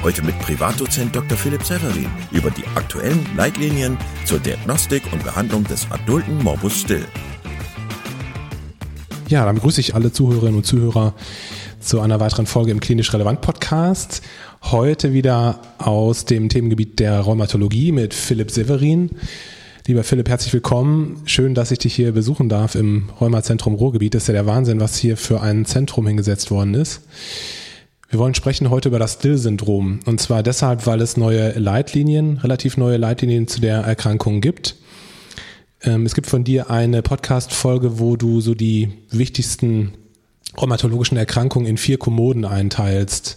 Heute mit Privatdozent Dr. Philipp Severin über die aktuellen Leitlinien zur Diagnostik und Behandlung des adulten Morbus Still. Ja, dann begrüße ich alle Zuhörerinnen und Zuhörer zu einer weiteren Folge im Klinisch Relevant Podcast. Heute wieder aus dem Themengebiet der Rheumatologie mit Philipp Severin. Lieber Philipp, herzlich willkommen. Schön, dass ich dich hier besuchen darf im Rheumazentrum Ruhrgebiet. Das ist ja der Wahnsinn, was hier für ein Zentrum hingesetzt worden ist. Wir wollen sprechen heute über das Still-Syndrom. Und zwar deshalb, weil es neue Leitlinien, relativ neue Leitlinien zu der Erkrankung gibt. Ähm, es gibt von dir eine Podcast-Folge, wo du so die wichtigsten rheumatologischen Erkrankungen in vier Kommoden einteilst.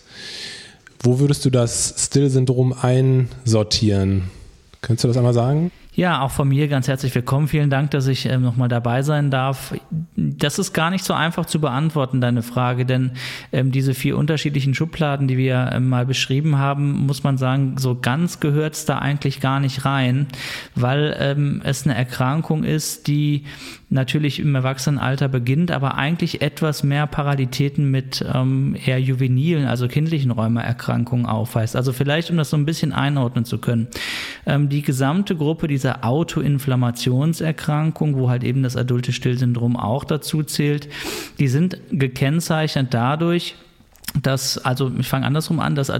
Wo würdest du das Still-Syndrom einsortieren? Könntest du das einmal sagen? Ja, auch von mir ganz herzlich willkommen. Vielen Dank, dass ich ähm, nochmal dabei sein darf. Das ist gar nicht so einfach zu beantworten, deine Frage, denn ähm, diese vier unterschiedlichen Schubladen, die wir ähm, mal beschrieben haben, muss man sagen, so ganz gehört es da eigentlich gar nicht rein, weil ähm, es eine Erkrankung ist, die natürlich im Erwachsenenalter beginnt, aber eigentlich etwas mehr Paralitäten mit ähm, eher juvenilen, also kindlichen Rheumaerkrankungen aufweist. Also vielleicht, um das so ein bisschen einordnen zu können. Ähm, die gesamte Gruppe dieser Autoinflammationserkrankung, wo halt eben das adulte Stillsyndrom auch dazu zählt, die sind gekennzeichnet dadurch, das, also ich fange andersrum an, das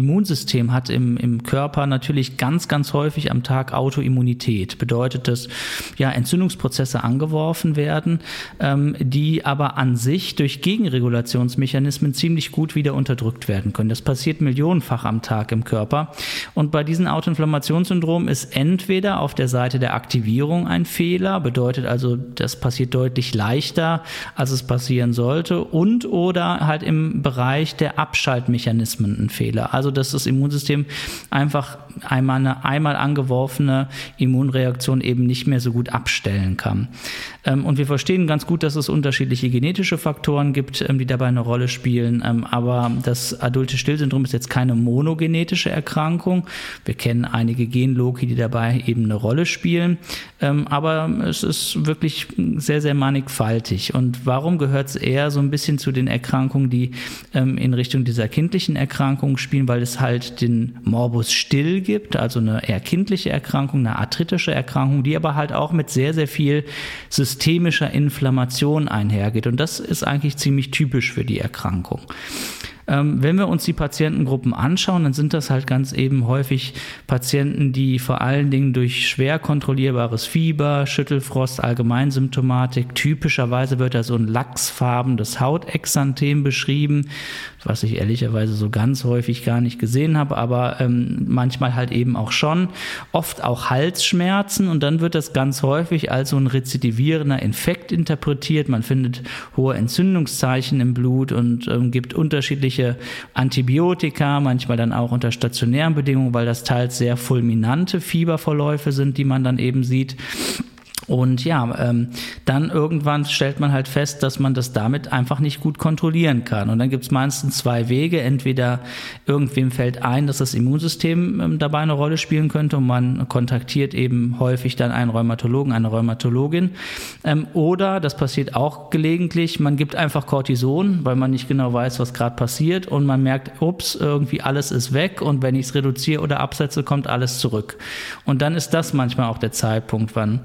Immunsystem hat im, im Körper natürlich ganz, ganz häufig am Tag Autoimmunität. Bedeutet, dass ja Entzündungsprozesse angeworfen werden, ähm, die aber an sich durch Gegenregulationsmechanismen ziemlich gut wieder unterdrückt werden können. Das passiert millionenfach am Tag im Körper. Und bei diesem Autoinflammationssyndrom ist entweder auf der Seite der Aktivierung ein Fehler, bedeutet also, das passiert deutlich leichter, als es passieren sollte, und oder halt im Bereich der Abschaltmechanismen ein Fehler. Also dass das Immunsystem einfach einmal eine einmal angeworfene Immunreaktion eben nicht mehr so gut abstellen kann. Ähm, und wir verstehen ganz gut, dass es unterschiedliche genetische Faktoren gibt, ähm, die dabei eine Rolle spielen. Ähm, aber das adulte Stillsyndrom ist jetzt keine monogenetische Erkrankung. Wir kennen einige Genloki, die dabei eben eine Rolle spielen. Aber es ist wirklich sehr, sehr mannigfaltig. Und warum gehört es eher so ein bisschen zu den Erkrankungen, die in Richtung dieser kindlichen Erkrankung spielen, weil es halt den Morbus Still gibt, also eine eher kindliche Erkrankung, eine arthritische Erkrankung, die aber halt auch mit sehr, sehr viel systemischer Inflammation einhergeht. Und das ist eigentlich ziemlich typisch für die Erkrankung. Ähm, wenn wir uns die Patientengruppen anschauen, dann sind das halt ganz eben häufig Patienten, die vor allen Dingen durch schwer kontrollierbares Fieber, Schüttelfrost, Allgemeinsymptomatik, typischerweise wird da so ein lachsfarbenes Hautexanthem beschrieben, was ich ehrlicherweise so ganz häufig gar nicht gesehen habe, aber ähm, manchmal halt eben auch schon. Oft auch Halsschmerzen und dann wird das ganz häufig als so ein rezidivierender Infekt interpretiert. Man findet hohe Entzündungszeichen im Blut und ähm, gibt unterschiedliche Antibiotika, manchmal dann auch unter stationären Bedingungen, weil das teils sehr fulminante Fieberverläufe sind, die man dann eben sieht. Und ja, ähm, dann irgendwann stellt man halt fest, dass man das damit einfach nicht gut kontrollieren kann. Und dann gibt es meistens zwei Wege. Entweder irgendwem fällt ein, dass das Immunsystem ähm, dabei eine Rolle spielen könnte und man kontaktiert eben häufig dann einen Rheumatologen, eine Rheumatologin. Ähm, oder, das passiert auch gelegentlich, man gibt einfach Cortison, weil man nicht genau weiß, was gerade passiert und man merkt, ups, irgendwie alles ist weg und wenn ich es reduziere oder absetze, kommt alles zurück. Und dann ist das manchmal auch der Zeitpunkt, wann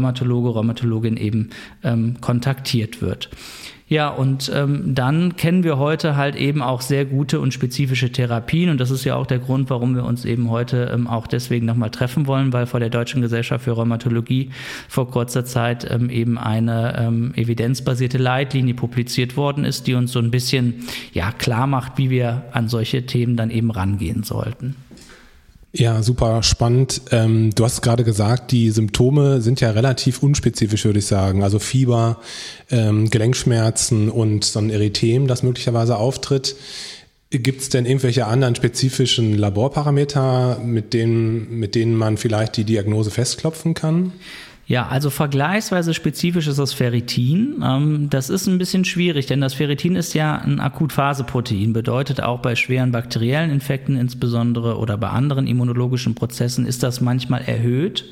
Rheumatologe, Rheumatologin eben ähm, kontaktiert wird. Ja, und ähm, dann kennen wir heute halt eben auch sehr gute und spezifische Therapien. Und das ist ja auch der Grund, warum wir uns eben heute ähm, auch deswegen nochmal treffen wollen, weil vor der Deutschen Gesellschaft für Rheumatologie vor kurzer Zeit ähm, eben eine ähm, evidenzbasierte Leitlinie publiziert worden ist, die uns so ein bisschen ja, klar macht, wie wir an solche Themen dann eben rangehen sollten. Ja, super spannend. Ähm, du hast gerade gesagt, die Symptome sind ja relativ unspezifisch, würde ich sagen. Also Fieber, ähm, Gelenkschmerzen und so ein Erythem, das möglicherweise auftritt. Gibt es denn irgendwelche anderen spezifischen Laborparameter, mit denen, mit denen man vielleicht die Diagnose festklopfen kann? Ja, also vergleichsweise spezifisch ist das Ferritin. Ähm, das ist ein bisschen schwierig, denn das Ferritin ist ja ein Akutphaseprotein, bedeutet auch bei schweren bakteriellen Infekten insbesondere oder bei anderen immunologischen Prozessen ist das manchmal erhöht.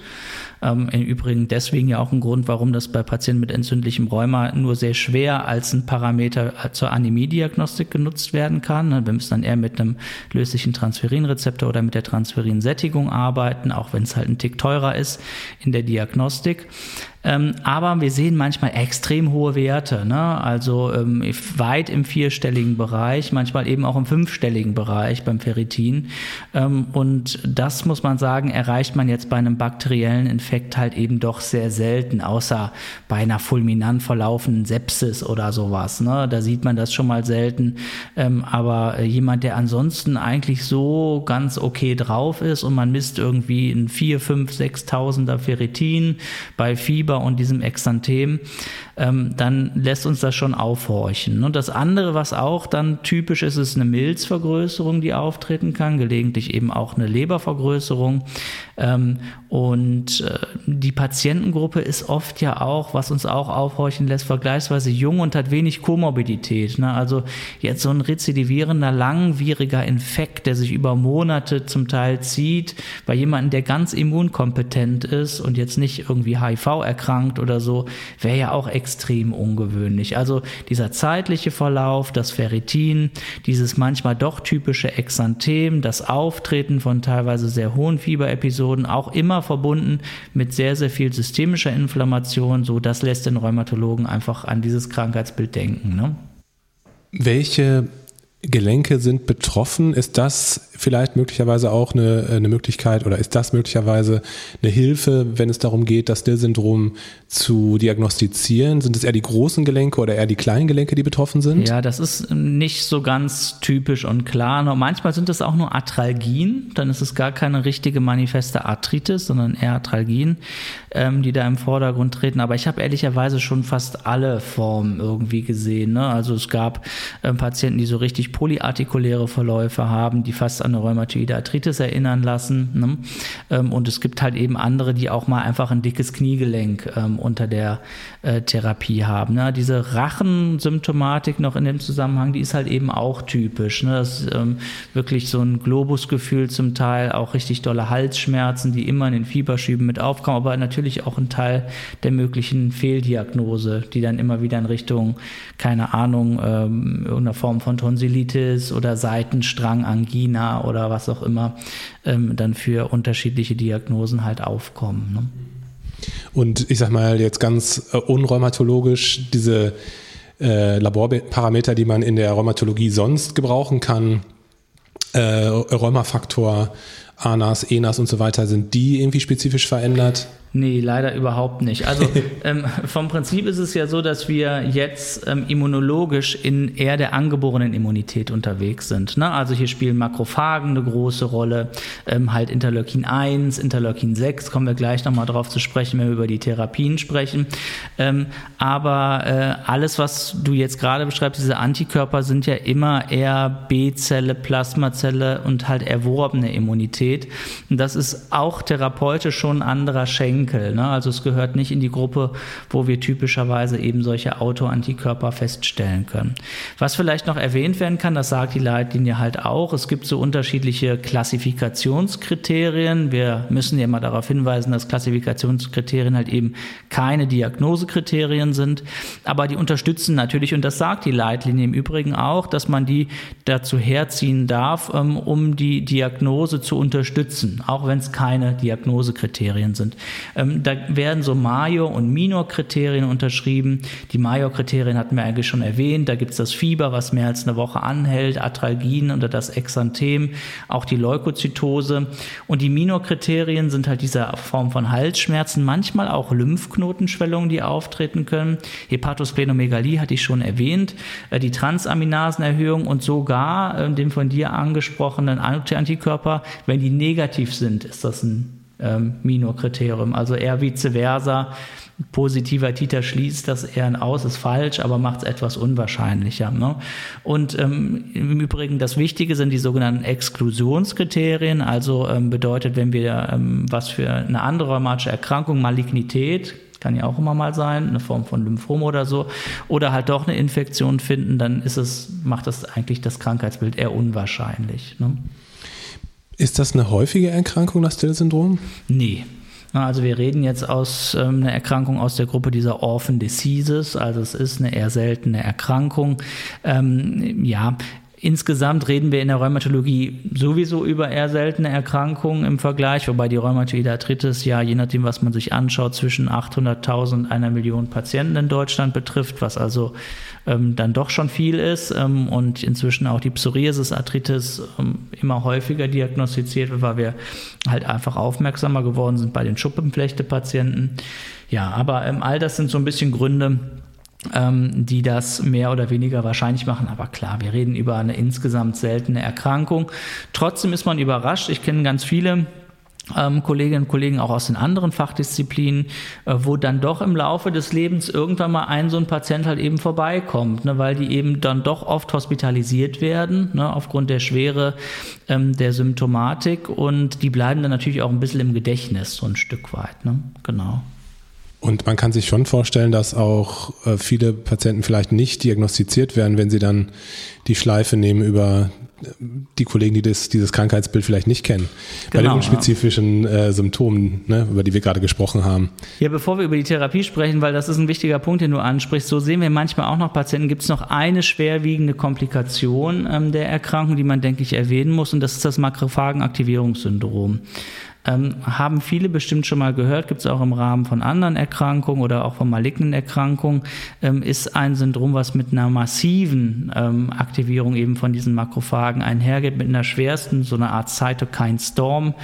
Ähm, Im Übrigen deswegen ja auch ein Grund, warum das bei Patienten mit entzündlichem Rheuma nur sehr schwer als ein Parameter zur Anämiediagnostik genutzt werden kann. Wir müssen dann eher mit einem löslichen Transferinrezeptor oder mit der Transferinsättigung arbeiten, auch wenn es halt ein Tick teurer ist in der Diagnostik. Ähm, aber wir sehen manchmal extrem hohe Werte, ne? also ähm, weit im vierstelligen Bereich, manchmal eben auch im fünfstelligen Bereich beim Ferritin. Ähm, und das muss man sagen, erreicht man jetzt bei einem bakteriellen Infekt halt eben doch sehr selten, außer bei einer fulminant verlaufenden Sepsis oder sowas. Ne? Da sieht man das schon mal selten. Ähm, aber äh, jemand, der ansonsten eigentlich so ganz okay drauf ist und man misst irgendwie ein 4, 5, 6.000er Ferritin bei Fieber und diesem Exanthem, ähm, dann lässt uns das schon aufhorchen. Und das andere, was auch dann typisch ist, ist eine Milzvergrößerung, die auftreten kann, gelegentlich eben auch eine Lebervergrößerung. Ähm, und äh, die Patientengruppe ist oft ja auch, was uns auch aufhorchen lässt, vergleichsweise jung und hat wenig Komorbidität. Ne? Also jetzt so ein rezidivierender, langwieriger Infekt, der sich über Monate zum Teil zieht, bei jemandem, der ganz immunkompetent ist und jetzt nicht irgendwie HIV erkrankt oder so, wäre ja auch extrem ungewöhnlich. Also dieser zeitliche Verlauf, das Ferritin, dieses manchmal doch typische Exanthem, das Auftreten von teilweise sehr hohen Fieberepisoden, auch immer verbunden mit sehr, sehr viel systemischer Inflammation, so das lässt den Rheumatologen einfach an dieses Krankheitsbild denken. Ne? Welche Gelenke sind betroffen. Ist das vielleicht möglicherweise auch eine, eine Möglichkeit oder ist das möglicherweise eine Hilfe, wenn es darum geht, das Still-Syndrom zu diagnostizieren? Sind es eher die großen Gelenke oder eher die kleinen Gelenke, die betroffen sind? Ja, das ist nicht so ganz typisch und klar. Manchmal sind es auch nur Arthralgien. Dann ist es gar keine richtige manifeste Arthritis, sondern eher Arthralgien, ähm, die da im Vordergrund treten. Aber ich habe ehrlicherweise schon fast alle Formen irgendwie gesehen. Ne? Also es gab ähm, Patienten, die so richtig häufig polyartikuläre Verläufe haben, die fast an eine rheumatoide Arthritis erinnern lassen. Ne? Ähm, und es gibt halt eben andere, die auch mal einfach ein dickes Kniegelenk ähm, unter der äh, Therapie haben. Ne? Diese Rachensymptomatik noch in dem Zusammenhang, die ist halt eben auch typisch. Ne? Das ist ähm, wirklich so ein Globusgefühl zum Teil, auch richtig dolle Halsschmerzen, die immer in den Fieberschüben mit aufkommen, aber natürlich auch ein Teil der möglichen Fehldiagnose, die dann immer wieder in Richtung, keine Ahnung, ähm, irgendeiner Form von Tonsillitis Tonsillitis oder Seitenstrangangina oder was auch immer ähm, dann für unterschiedliche Diagnosen halt aufkommen. Ne? Und ich sag mal jetzt ganz äh, unrheumatologisch, diese äh, Laborparameter, die man in der Rheumatologie sonst gebrauchen kann, äh, Rheumafaktor, ANAS, ENAS und so weiter, sind die irgendwie spezifisch verändert? Nee, leider überhaupt nicht. Also ähm, vom Prinzip ist es ja so, dass wir jetzt ähm, immunologisch in eher der angeborenen Immunität unterwegs sind. Ne? Also hier spielen Makrophagen eine große Rolle, ähm, halt Interleukin 1, Interleukin 6, kommen wir gleich nochmal drauf zu sprechen, wenn wir über die Therapien sprechen. Ähm, aber äh, alles, was du jetzt gerade beschreibst, diese Antikörper sind ja immer eher B-Zelle, Plasmazelle und halt erworbene Immunität. Und das ist auch therapeutisch schon ein anderer Schenk Schenkel. Ne? Also es gehört nicht in die Gruppe, wo wir typischerweise eben solche Autoantikörper feststellen können. Was vielleicht noch erwähnt werden kann, das sagt die Leitlinie halt auch, es gibt so unterschiedliche Klassifikationskriterien. Wir müssen ja mal darauf hinweisen, dass Klassifikationskriterien halt eben keine Diagnosekriterien sind, aber die unterstützen natürlich, und das sagt die Leitlinie im Übrigen auch, dass man die dazu herziehen darf, ähm, um die Diagnose zu unterstützen, auch wenn es keine Diagnosekriterien sind. Ähm, da werden so Major- und Minor-Kriterien unterschrieben. Die Major-Kriterien hatten wir eigentlich schon erwähnt. Da gibt es das Fieber, was mehr als eine Woche anhält, Atralgien oder das Exanthem, auch die Leukozytose. Und die Minor-Kriterien sind halt diese Form von Halsschmerzen, manchmal auch Lymphknotenschwellungen, die auftreten können. Hepatosplenomegalie hatte ich schon erwähnt, äh, die Transaminasenerhöhung und sogar äh, dem von dir angesprochenen Antikörper, wenn die negativ sind, ist das ein ähm, Minor-Kriterium. Also eher vice versa. Positiver Titer schließt das eher aus, ist falsch, aber macht es etwas unwahrscheinlicher. Ne? Und ähm, im Übrigen das Wichtige sind die sogenannten Exklusionskriterien. Also ähm, bedeutet, wenn wir ähm, was für eine andere rheumatische Erkrankung, Malignität, kann ja auch immer mal sein, eine Form von Lymphom oder so, oder halt doch eine Infektion finden, dann ist es, macht das eigentlich das Krankheitsbild eher unwahrscheinlich. Ne? Ist das eine häufige Erkrankung, das Still-Syndrom? Nee. Also wir reden jetzt aus ähm, einer Erkrankung aus der Gruppe dieser Orphan Diseases, also es ist eine eher seltene Erkrankung. Ähm, ja, Insgesamt reden wir in der Rheumatologie sowieso über eher seltene Erkrankungen im Vergleich, wobei die Rheumatoide Arthritis ja, je nachdem, was man sich anschaut, zwischen 800.000 und einer Million Patienten in Deutschland betrifft, was also ähm, dann doch schon viel ist ähm, und inzwischen auch die Psoriasis-Arthritis ähm, immer häufiger diagnostiziert wird, weil wir halt einfach aufmerksamer geworden sind bei den Schuppenflechte-Patienten. Ja, aber ähm, all das sind so ein bisschen Gründe, ähm, die das mehr oder weniger wahrscheinlich machen. Aber klar, wir reden über eine insgesamt seltene Erkrankung. Trotzdem ist man überrascht. Ich kenne ganz viele ähm, Kolleginnen und Kollegen auch aus den anderen Fachdisziplinen, äh, wo dann doch im Laufe des Lebens irgendwann mal ein so ein Patient halt eben vorbeikommt, ne, weil die eben dann doch oft hospitalisiert werden, ne, aufgrund der Schwere ähm, der Symptomatik und die bleiben dann natürlich auch ein bisschen im Gedächtnis, so ein Stück weit. Ne? Genau. Und man kann sich schon vorstellen, dass auch äh, viele Patienten vielleicht nicht diagnostiziert werden, wenn sie dann die Schleife nehmen über äh, die Kollegen, die das, dieses Krankheitsbild vielleicht nicht kennen. Genau, Bei den unspezifischen äh, Symptomen, ne, über die wir gerade gesprochen haben. Ja, bevor wir über die Therapie sprechen, weil das ist ein wichtiger Punkt, den du ansprichst, so sehen wir manchmal auch noch Patienten, gibt es noch eine schwerwiegende Komplikation ähm, der Erkrankung, die man, denke ich, erwähnen muss, und das ist das Makrophagenaktivierungssyndrom. Ähm, haben viele bestimmt schon mal gehört, gibt es auch im Rahmen von anderen Erkrankungen oder auch von malignen Erkrankungen, ähm, ist ein Syndrom, was mit einer massiven ähm, Aktivierung eben von diesen Makrophagen einhergeht, mit einer schwersten, so einer Art Cytokine Storm,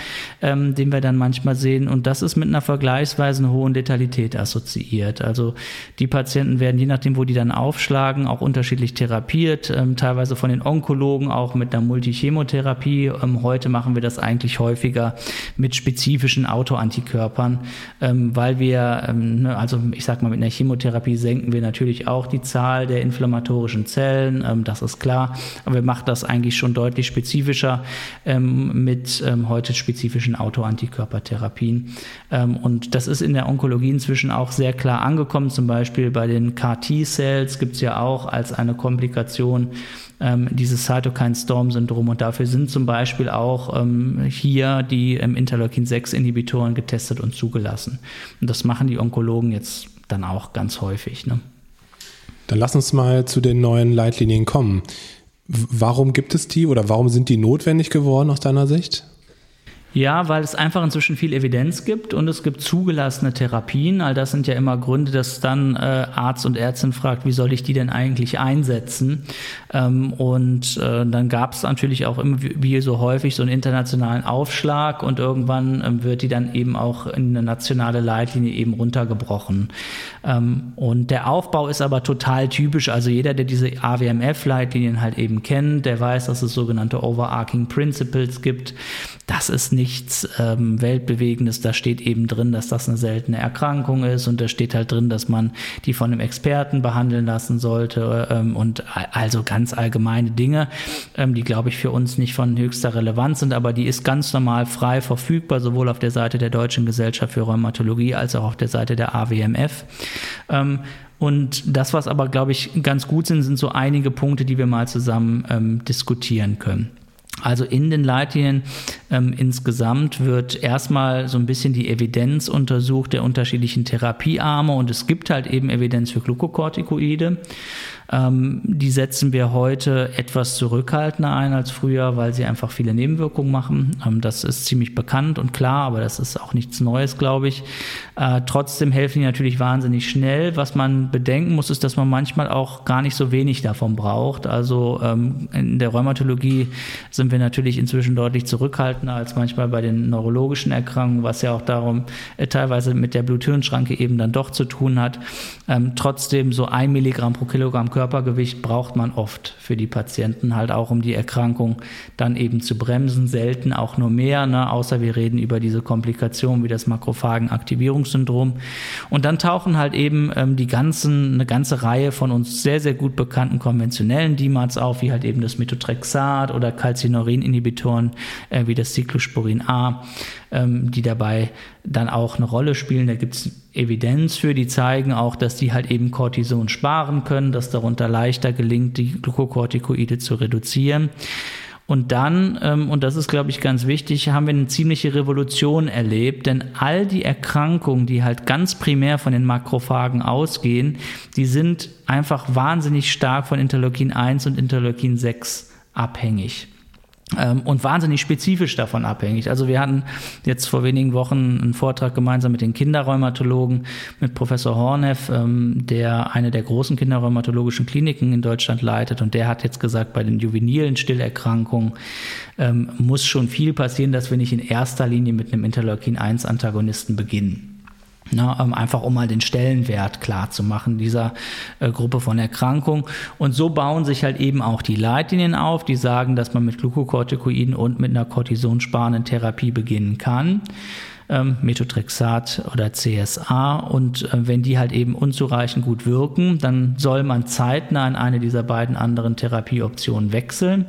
ähm, den wir dann manchmal sehen. Und das ist mit einer vergleichsweise hohen Letalität assoziiert. Also die Patienten werden, je nachdem, wo die dann aufschlagen, auch unterschiedlich therapiert, ähm, teilweise von den Onkologen auch mit einer Multichemotherapie. Ähm, heute machen wir das eigentlich häufiger mit spezifischen Autoantikörpern, ähm, weil wir, ähm, ne, also ich sag mal, mit einer Chemotherapie senken wir natürlich auch die Zahl der inflammatorischen Zellen, ähm, das ist klar, aber wir machen das eigentlich schon deutlich spezifischer ähm, mit ähm, heute spezifischen Autoantikörpertherapien. Ähm, und das ist in der Onkologie inzwischen auch sehr klar angekommen, zum Beispiel bei den CAR-T-Cells gibt es ja auch als eine Komplikation ähm, dieses Cytokine-Storm-Syndrom. Und dafür sind zum Beispiel auch ähm, hier die ähm, Interleukin-6-Inhibitoren getestet und zugelassen. Und das machen die Onkologen jetzt dann auch ganz häufig. Ne? Dann lass uns mal zu den neuen Leitlinien kommen. Warum gibt es die oder warum sind die notwendig geworden aus deiner Sicht? Ja, weil es einfach inzwischen viel Evidenz gibt und es gibt zugelassene Therapien. All das sind ja immer Gründe, dass dann äh, Arzt und Ärztin fragt, wie soll ich die denn eigentlich einsetzen? Ähm, und äh, dann gab es natürlich auch immer wie so häufig so einen internationalen Aufschlag und irgendwann ähm, wird die dann eben auch in eine nationale Leitlinie eben runtergebrochen. Ähm, und der Aufbau ist aber total typisch. Also jeder, der diese AWMF-Leitlinien halt eben kennt, der weiß, dass es sogenannte Overarching Principles gibt. Das ist nicht nichts ähm, Weltbewegendes. Da steht eben drin, dass das eine seltene Erkrankung ist und da steht halt drin, dass man die von einem Experten behandeln lassen sollte ähm, und also ganz allgemeine Dinge, ähm, die glaube ich für uns nicht von höchster Relevanz sind, aber die ist ganz normal frei verfügbar, sowohl auf der Seite der Deutschen Gesellschaft für Rheumatologie als auch auf der Seite der AWMF. Ähm, und das, was aber, glaube ich, ganz gut sind, sind so einige Punkte, die wir mal zusammen ähm, diskutieren können. Also in den Leitlinien ähm, insgesamt wird erstmal so ein bisschen die Evidenz untersucht der unterschiedlichen Therapiearme und es gibt halt eben Evidenz für Glukokortikoide. Ähm, die setzen wir heute etwas zurückhaltender ein als früher, weil sie einfach viele Nebenwirkungen machen. Ähm, das ist ziemlich bekannt und klar, aber das ist auch nichts Neues, glaube ich. Äh, trotzdem helfen die natürlich wahnsinnig schnell. Was man bedenken muss, ist, dass man manchmal auch gar nicht so wenig davon braucht. Also ähm, in der Rheumatologie sind wir natürlich inzwischen deutlich zurückhaltender als manchmal bei den neurologischen Erkrankungen, was ja auch darum äh, teilweise mit der Bluthirnschranke eben dann doch zu tun hat. Ähm, trotzdem so ein Milligramm pro Kilogramm Körpergewicht braucht man oft für die Patienten halt auch, um die Erkrankung dann eben zu bremsen. Selten auch nur mehr, ne? außer wir reden über diese Komplikationen wie das Makrophagenaktivierungssyndrom. Und dann tauchen halt eben ähm, die ganzen, eine ganze Reihe von uns sehr, sehr gut bekannten konventionellen DMARDs auf, wie halt eben das Methotrexat oder Calcineurin-Inhibitoren äh, wie das Cyclosporin A, ähm, die dabei dann auch eine Rolle spielen. Da gibt es Evidenz für, die zeigen auch, dass die halt eben Cortison sparen können, dass darunter leichter gelingt, die Glukokortikoide zu reduzieren. Und dann, ähm, und das ist, glaube ich, ganz wichtig, haben wir eine ziemliche Revolution erlebt, denn all die Erkrankungen, die halt ganz primär von den Makrophagen ausgehen, die sind einfach wahnsinnig stark von Interleukin 1 und Interleukin 6 abhängig. Ähm, und wahnsinnig spezifisch davon abhängig. Also wir hatten jetzt vor wenigen Wochen einen Vortrag gemeinsam mit den Kinderrheumatologen, mit Professor Horneff, ähm, der eine der großen kinderrheumatologischen Kliniken in Deutschland leitet. Und der hat jetzt gesagt, bei den juvenilen Stillerkrankungen ähm, muss schon viel passieren, dass wir nicht in erster Linie mit einem Interleukin-1-Antagonisten beginnen. Na, ähm, einfach um mal den Stellenwert klar zu machen dieser äh, Gruppe von Erkrankungen. Und so bauen sich halt eben auch die Leitlinien auf, die sagen, dass man mit Glukokortikoiden und mit einer kortisonsparenden Therapie beginnen kann. Ähm, Methotrexat oder CSA. Und äh, wenn die halt eben unzureichend gut wirken, dann soll man zeitnah in eine dieser beiden anderen Therapieoptionen wechseln.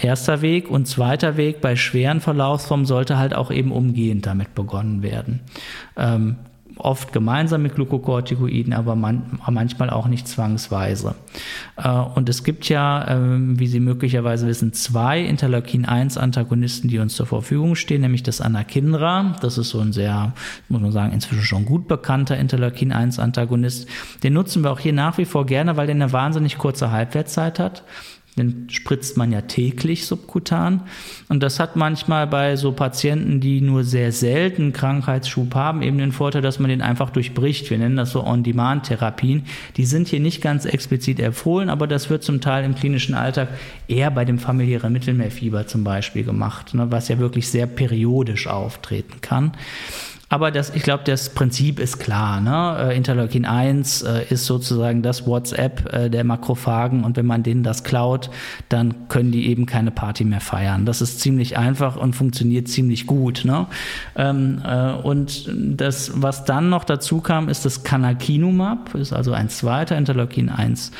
Erster Weg und zweiter Weg bei schweren Verlaufsformen sollte halt auch eben umgehend damit begonnen werden. Ähm, oft gemeinsam mit Glukokortikoiden, aber man, manchmal auch nicht zwangsweise. Äh, und es gibt ja, ähm, wie Sie möglicherweise wissen, zwei Interleukin-1-Antagonisten, die uns zur Verfügung stehen, nämlich das Anakinra. Das ist so ein sehr, muss man sagen, inzwischen schon gut bekannter Interleukin-1-Antagonist. Den nutzen wir auch hier nach wie vor gerne, weil der eine wahnsinnig kurze Halbwertszeit hat. Den spritzt man ja täglich subkutan. Und das hat manchmal bei so Patienten, die nur sehr selten Krankheitsschub haben, eben den Vorteil, dass man den einfach durchbricht. Wir nennen das so On-Demand-Therapien. Die sind hier nicht ganz explizit empfohlen, aber das wird zum Teil im klinischen Alltag eher bei dem familiären Mittelmeerfieber zum Beispiel gemacht, ne, was ja wirklich sehr periodisch auftreten kann. Aber das, ich glaube, das Prinzip ist klar. Ne? Äh, Interleukin 1 äh, ist sozusagen das WhatsApp äh, der Makrophagen und wenn man denen das klaut, dann können die eben keine Party mehr feiern. Das ist ziemlich einfach und funktioniert ziemlich gut. Ne? Ähm, äh, und das, was dann noch dazu kam, ist das Canakinumab, ist also ein zweiter Interleukin 1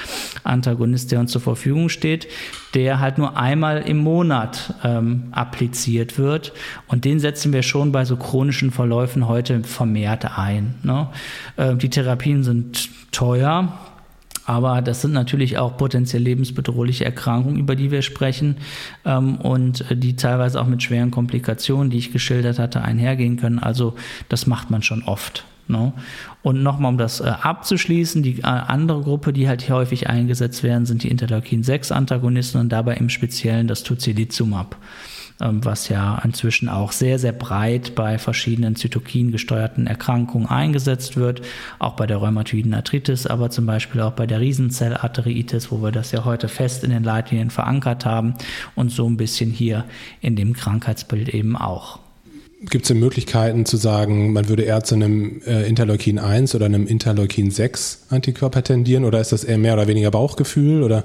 Antagonist, der uns zur Verfügung steht, der halt nur einmal im Monat ähm, appliziert wird. Und den setzen wir schon bei so chronischen Verläufen heute vermehrt ein. Ne? Äh, die Therapien sind teuer. Aber das sind natürlich auch potenziell lebensbedrohliche Erkrankungen, über die wir sprechen ähm, und äh, die teilweise auch mit schweren Komplikationen, die ich geschildert hatte, einhergehen können. Also das macht man schon oft. No? Und nochmal, um das äh, abzuschließen, die äh, andere Gruppe, die halt häufig eingesetzt werden, sind die Interleukin-6-Antagonisten und dabei im Speziellen das Tocilizumab, ähm, was ja inzwischen auch sehr, sehr breit bei verschiedenen Zytokin gesteuerten Erkrankungen eingesetzt wird, auch bei der rheumatoiden Arthritis, aber zum Beispiel auch bei der Riesenzellarteriitis, wo wir das ja heute fest in den Leitlinien verankert haben und so ein bisschen hier in dem Krankheitsbild eben auch. Gibt es Möglichkeiten zu sagen, man würde eher zu einem äh, Interleukin 1 oder einem Interleukin 6 Antikörper tendieren oder ist das eher mehr oder weniger Bauchgefühl oder?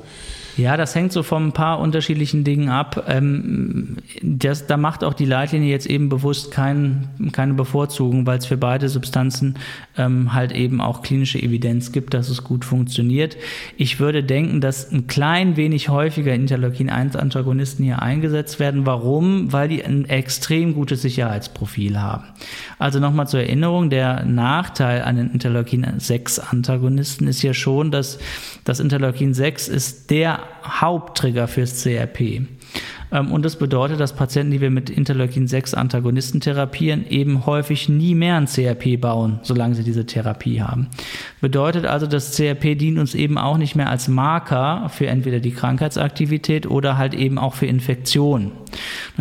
Ja, das hängt so von ein paar unterschiedlichen Dingen ab. Ähm, das, da macht auch die Leitlinie jetzt eben bewusst kein, keine Bevorzugung, weil es für beide Substanzen ähm, halt eben auch klinische Evidenz gibt, dass es gut funktioniert. Ich würde denken, dass ein klein wenig häufiger Interleukin-1-Antagonisten hier eingesetzt werden. Warum? Weil die ein extrem gutes Sicherheitsprofil haben. Also nochmal zur Erinnerung, der Nachteil an den Interleukin-6-Antagonisten ist ja schon, dass das Interleukin 6 ist der Haupttrigger fürs CRP. Ähm, und das bedeutet, dass Patienten, die wir mit Interleukin-6-Antagonisten therapieren, eben häufig nie mehr ein CRP bauen, solange sie diese Therapie haben. Bedeutet also, das CRP dient uns eben auch nicht mehr als Marker für entweder die Krankheitsaktivität oder halt eben auch für Infektionen.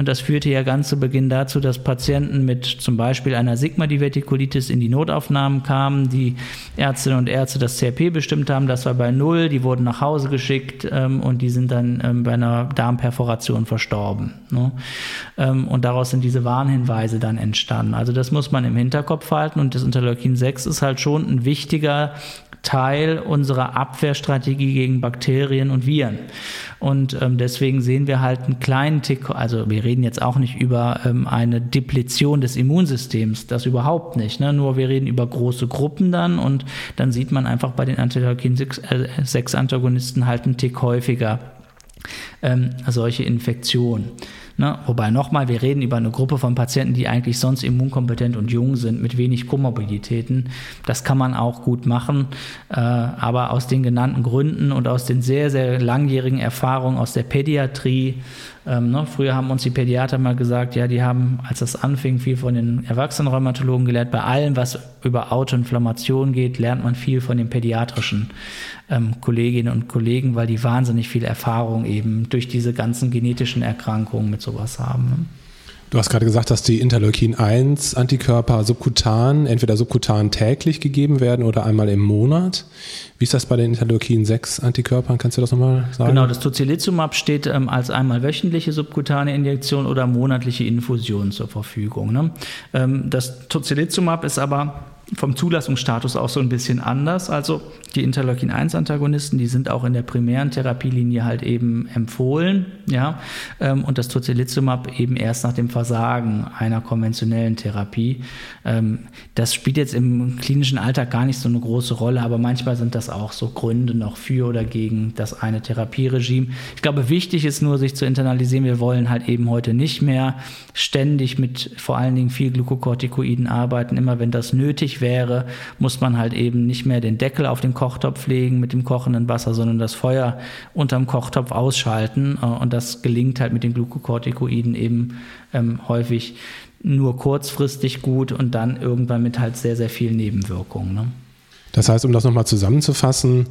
Und das führte ja ganz zu Beginn dazu, dass Patienten mit zum Beispiel einer Sigma-Divertikulitis in die Notaufnahmen kamen, die Ärztinnen und Ärzte das CRP bestimmt haben, das war bei Null, die wurden nach Hause geschickt ähm, und die sind dann ähm, bei einer Darmperforation verstorben. Ne? Ähm, und daraus sind diese Warnhinweise dann entstanden. Also das muss man im Hinterkopf halten und das Interleukin 6 ist halt schon ein wichtiger Teil unserer Abwehrstrategie gegen Bakterien und Viren. Und ähm, deswegen sehen wir halt einen kleinen Tick, also wir reden jetzt auch nicht über ähm, eine Depletion des Immunsystems, das überhaupt nicht. Ne? Nur wir reden über große Gruppen dann und dann sieht man einfach bei den Antileukin-6-Antagonisten halt einen Tick häufiger ähm, solche Infektionen. Ne? Wobei nochmal, wir reden über eine Gruppe von Patienten, die eigentlich sonst immunkompetent und jung sind, mit wenig Komorbiditäten. Das kann man auch gut machen, äh, aber aus den genannten Gründen und aus den sehr, sehr langjährigen Erfahrungen aus der Pädiatrie ähm, ne, früher haben uns die Pädiater mal gesagt, ja, die haben, als das anfing, viel von den Erwachsenenrheumatologen gelernt. Bei allem, was über Autoinflammation geht, lernt man viel von den pädiatrischen ähm, Kolleginnen und Kollegen, weil die wahnsinnig viel Erfahrung eben durch diese ganzen genetischen Erkrankungen mit sowas haben. Ne? Du hast gerade gesagt, dass die Interleukin-1-Antikörper subkutan, entweder subkutan täglich gegeben werden oder einmal im Monat. Wie ist das bei den Interleukin-6-Antikörpern? Kannst du das nochmal sagen? Genau, das Tocilizumab steht ähm, als einmal wöchentliche subkutane Injektion oder monatliche Infusion zur Verfügung. Ne? Ähm, das Tocilizumab ist aber vom Zulassungsstatus auch so ein bisschen anders. Also die Interleukin-1-Antagonisten, die sind auch in der primären Therapielinie halt eben empfohlen, ja, ähm, und das Tocilizumab eben erst nach dem Versagen einer konventionellen Therapie. Ähm, das spielt jetzt im klinischen Alltag gar nicht so eine große Rolle, aber manchmal sind das auch so Gründe noch für oder gegen das eine Therapieregime. Ich glaube, wichtig ist nur, sich zu internalisieren, wir wollen halt eben heute nicht mehr ständig mit vor allen Dingen viel Glukokortikoiden arbeiten. Immer wenn das nötig wäre, muss man halt eben nicht mehr den Deckel auf den Kochtopf legen mit dem kochenden Wasser, sondern das Feuer unterm Kochtopf ausschalten. Äh, und das gelingt halt mit den Glukokortikoiden eben ähm, häufig nur kurzfristig gut und dann irgendwann mit halt sehr, sehr vielen Nebenwirkungen. Ne? Das heißt, um das nochmal zusammenzufassen,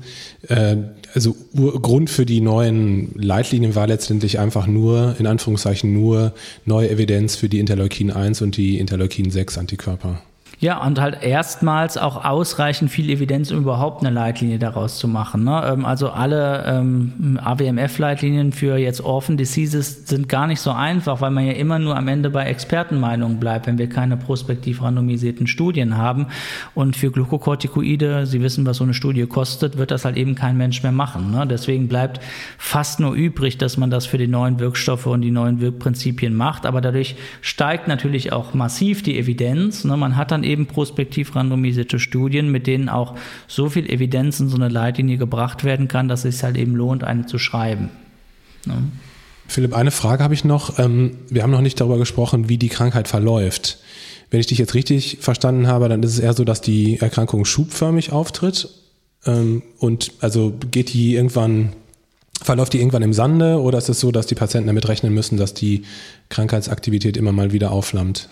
äh, also Grund für die neuen Leitlinien war letztendlich einfach nur, in Anführungszeichen nur, neue Evidenz für die Interleukin 1 und die Interleukin 6 Antikörper. Ja, und halt erstmals auch ausreichend viel Evidenz, um überhaupt eine Leitlinie daraus zu machen. Ne? Ähm, also alle ähm, AWMF-Leitlinien für jetzt Orphan Diseases sind gar nicht so einfach, weil man ja immer nur am Ende bei Expertenmeinungen bleibt, wenn wir keine prospektiv randomisierten Studien haben. Und für Glukokortikoide, Sie wissen, was so eine Studie kostet, wird das halt eben kein Mensch mehr machen. Ne? Deswegen bleibt fast nur übrig, dass man das für die neuen Wirkstoffe und die neuen Wirkprinzipien macht. Aber dadurch steigt natürlich auch massiv die Evidenz. Ne? Man hat dann eben prospektiv randomisierte Studien, mit denen auch so viel Evidenz in so eine Leitlinie gebracht werden kann, dass es sich halt eben lohnt, eine zu schreiben. Ja. Philipp, eine Frage habe ich noch. Ähm, wir haben noch nicht darüber gesprochen, wie die Krankheit verläuft. Wenn ich dich jetzt richtig verstanden habe, dann ist es eher so, dass die Erkrankung schubförmig auftritt. Ähm, und also geht die irgendwann, verläuft die irgendwann im Sande oder ist es so, dass die Patienten damit rechnen müssen, dass die Krankheitsaktivität immer mal wieder aufflammt?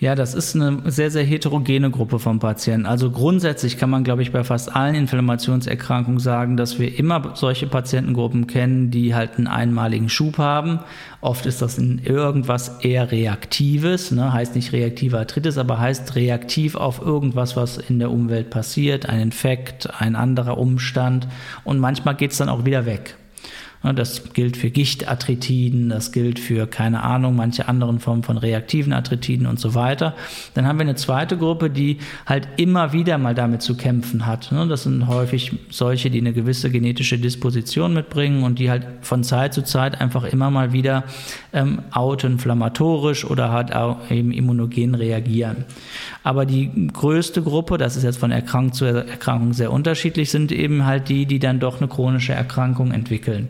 Ja, das ist eine sehr, sehr heterogene Gruppe von Patienten. Also grundsätzlich kann man, glaube ich, bei fast allen Inflammationserkrankungen sagen, dass wir immer solche Patientengruppen kennen, die halt einen einmaligen Schub haben. Oft ist das in irgendwas eher Reaktives, ne? heißt nicht reaktive Arthritis, aber heißt reaktiv auf irgendwas, was in der Umwelt passiert, ein Infekt, ein anderer Umstand. Und manchmal geht es dann auch wieder weg. Das gilt für Gichtarthritiden, das gilt für, keine Ahnung, manche anderen Formen von reaktiven Arthritiden und so weiter. Dann haben wir eine zweite Gruppe, die halt immer wieder mal damit zu kämpfen hat. Das sind häufig solche, die eine gewisse genetische Disposition mitbringen und die halt von Zeit zu Zeit einfach immer mal wieder ähm, autoinflammatorisch oder halt auch eben immunogen reagieren. Aber die größte Gruppe, das ist jetzt von Erkrankung zu Erkrankung sehr unterschiedlich, sind eben halt die, die dann doch eine chronische Erkrankung entwickeln.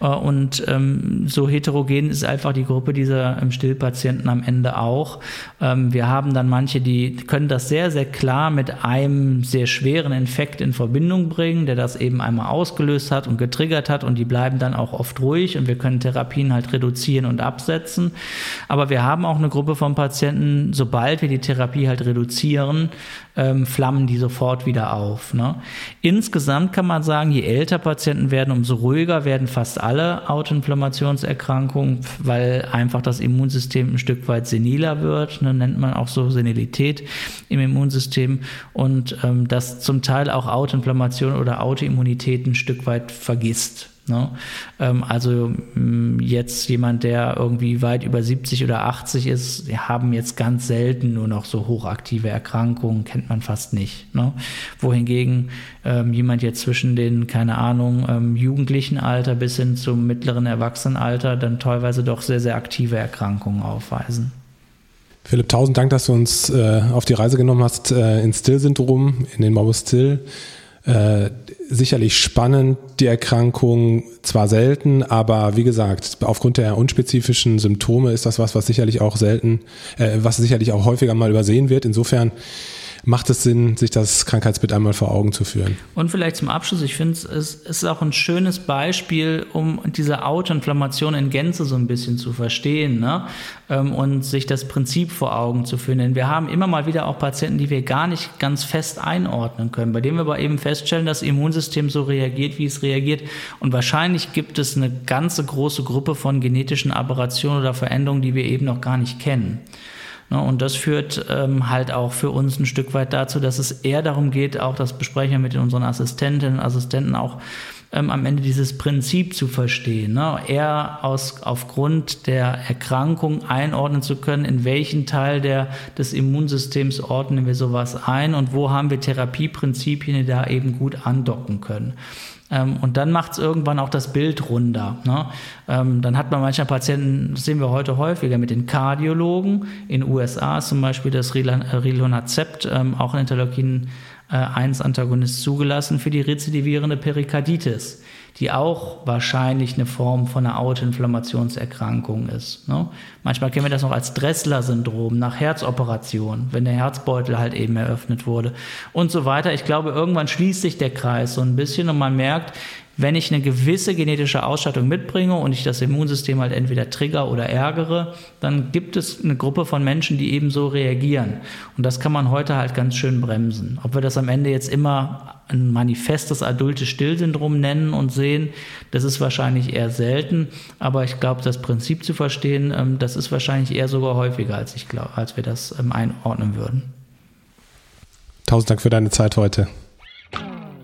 Äh, und ähm, so heterogen ist einfach die Gruppe dieser ähm, Stillpatienten am Ende auch. Ähm, wir haben dann manche, die können das sehr, sehr klar mit einem sehr schweren Infekt in Verbindung bringen, der das eben einmal ausgelöst hat und getriggert hat und die bleiben dann auch oft ruhig und wir können Therapien halt reduzieren und absetzen. Aber wir haben auch eine Gruppe von Patienten, sobald wir die Therapie halt reduzieren, ähm, flammen die sofort wieder auf. Ne? Insgesamt kann man sagen, je älter Patienten werden, umso ruhiger werden fast alle Autoinflammationserkrankungen, weil einfach das Immunsystem ein Stück weit seniler wird, ne, nennt man auch so Senilität im Immunsystem und ähm, das zum Teil auch Autoinflammation oder Autoimmunität ein Stück weit vergisst. Ne? Ähm, also mm, jetzt jemand, der irgendwie weit über 70 oder 80 ist, haben jetzt ganz selten nur noch so hochaktive Erkrankungen, kennt man fast nicht. Ne? Wohingegen ähm, jemand jetzt zwischen den, keine Ahnung, ähm, jugendlichen Alter bis hin zum mittleren Erwachsenenalter dann teilweise doch sehr, sehr aktive Erkrankungen aufweisen. Philipp, tausend Dank, dass du uns äh, auf die Reise genommen hast äh, ins Still-Syndrom, in den Morbus Still. Äh, sicherlich spannend, die Erkrankung zwar selten, aber wie gesagt, aufgrund der unspezifischen Symptome ist das was, was sicherlich auch selten, äh, was sicherlich auch häufiger mal übersehen wird. Insofern macht es Sinn, sich das Krankheitsbild einmal vor Augen zu führen. Und vielleicht zum Abschluss, ich finde, es ist auch ein schönes Beispiel, um diese Autoinflammation in Gänze so ein bisschen zu verstehen ne? Ähm, und sich das Prinzip vor Augen zu führen. Denn wir haben immer mal wieder auch Patienten, die wir gar nicht ganz fest einordnen können, bei denen wir aber eben feststellen, dass das Immunsystem so reagiert, wie es reagiert. Und wahrscheinlich gibt es eine ganze große Gruppe von genetischen Aberrationen oder Veränderungen, die wir eben noch gar nicht kennen. Ne, und das führt ähm, halt auch für uns ein Stück weit dazu, dass es eher darum geht, auch das besprechen mit unseren Assistentinnen und Assistenten auch ähm, am Ende dieses Prinzip zu verstehen. Ne? Eher aus, aufgrund der Erkrankung einordnen zu können, in welchen Teil der, des Immunsystems ordnen wir sowas ein und wo haben wir Therapieprinzipien, die da eben gut andocken können. Ähm, und dann macht es irgendwann auch das Bild runder. Ne? Ähm, dann hat man manchmal Patienten, das sehen wir heute häufiger, mit den Kardiologen. In den USA ist zum Beispiel das Rilonacept, ähm, auch ein Interleukin 1-Antagonist, zugelassen für die rezidivierende Perikarditis die auch wahrscheinlich eine Form von einer Autoinflammationserkrankung ist. Ne? Manchmal kennen wir das noch als Dressler-Syndrom nach Herzoperation, wenn der Herzbeutel halt eben eröffnet wurde und so weiter. Ich glaube, irgendwann schließt sich der Kreis so ein bisschen und man merkt, wenn ich eine gewisse genetische Ausstattung mitbringe und ich das Immunsystem halt entweder trigger oder ärgere, dann gibt es eine Gruppe von Menschen, die eben so reagieren. Und das kann man heute halt ganz schön bremsen. Ob wir das am Ende jetzt immer ein manifestes adultes Stillsyndrom nennen und sehen, das ist wahrscheinlich eher selten. Aber ich glaube, das Prinzip zu verstehen, ähm, das ist wahrscheinlich eher sogar häufiger, als ich glaube, als wir das ähm, einordnen würden. Tausend Dank für deine Zeit heute.